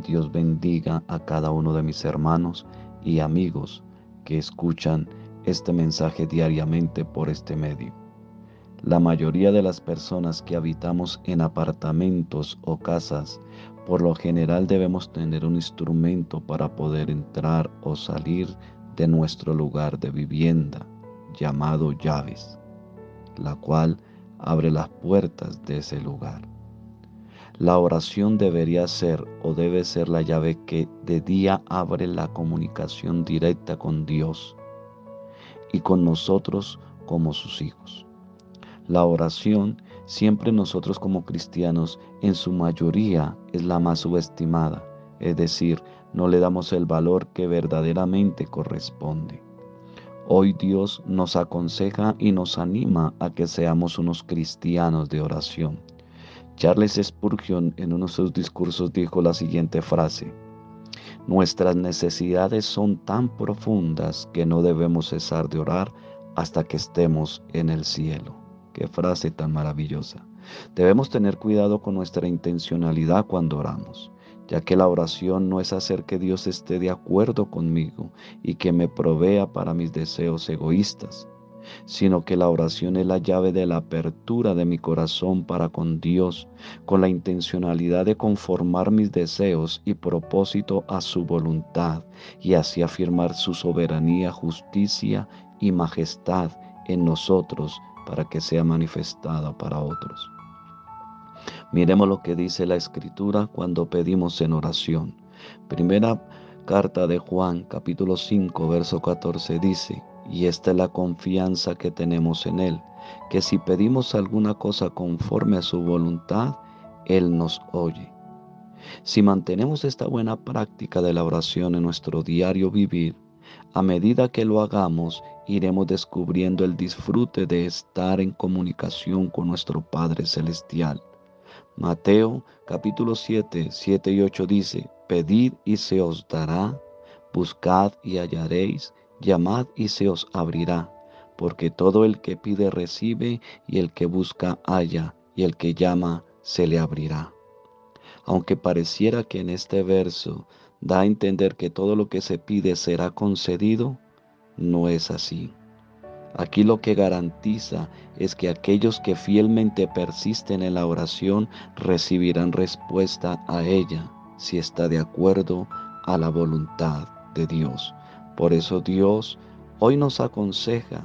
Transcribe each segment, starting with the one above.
Dios bendiga a cada uno de mis hermanos y amigos que escuchan este mensaje diariamente por este medio. La mayoría de las personas que habitamos en apartamentos o casas, por lo general debemos tener un instrumento para poder entrar o salir de nuestro lugar de vivienda, llamado llaves, la cual abre las puertas de ese lugar. La oración debería ser o debe ser la llave que de día abre la comunicación directa con Dios y con nosotros como sus hijos. La oración siempre nosotros como cristianos en su mayoría es la más subestimada, es decir, no le damos el valor que verdaderamente corresponde. Hoy Dios nos aconseja y nos anima a que seamos unos cristianos de oración Charles Spurgeon en uno de sus discursos dijo la siguiente frase, Nuestras necesidades son tan profundas que no debemos cesar de orar hasta que estemos en el cielo. Qué frase tan maravillosa. Debemos tener cuidado con nuestra intencionalidad cuando oramos, ya que la oración no es hacer que Dios esté de acuerdo conmigo y que me provea para mis deseos egoístas sino que la oración es la llave de la apertura de mi corazón para con Dios, con la intencionalidad de conformar mis deseos y propósito a su voluntad y así afirmar su soberanía, justicia y majestad en nosotros para que sea manifestada para otros. Miremos lo que dice la escritura cuando pedimos en oración. Primera carta de Juan capítulo 5 verso 14 dice, y esta es la confianza que tenemos en Él, que si pedimos alguna cosa conforme a su voluntad, Él nos oye. Si mantenemos esta buena práctica de la oración en nuestro diario vivir, a medida que lo hagamos, iremos descubriendo el disfrute de estar en comunicación con nuestro Padre Celestial. Mateo capítulo 7, 7 y 8 dice, Pedid y se os dará, buscad y hallaréis, llamad y se os abrirá, porque todo el que pide recibe, y el que busca halla, y el que llama se le abrirá. Aunque pareciera que en este verso da a entender que todo lo que se pide será concedido, no es así. Aquí lo que garantiza es que aquellos que fielmente persisten en la oración recibirán respuesta a ella si está de acuerdo a la voluntad de Dios. Por eso Dios hoy nos aconseja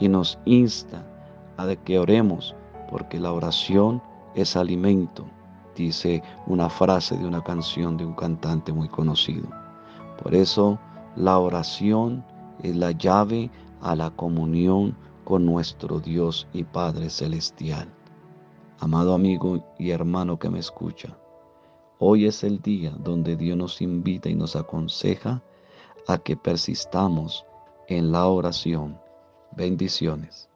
y nos insta a que oremos, porque la oración es alimento, dice una frase de una canción de un cantante muy conocido. Por eso la oración es la llave a la comunión con nuestro Dios y Padre Celestial. Amado amigo y hermano que me escucha, hoy es el día donde Dios nos invita y nos aconseja a que persistamos en la oración. Bendiciones.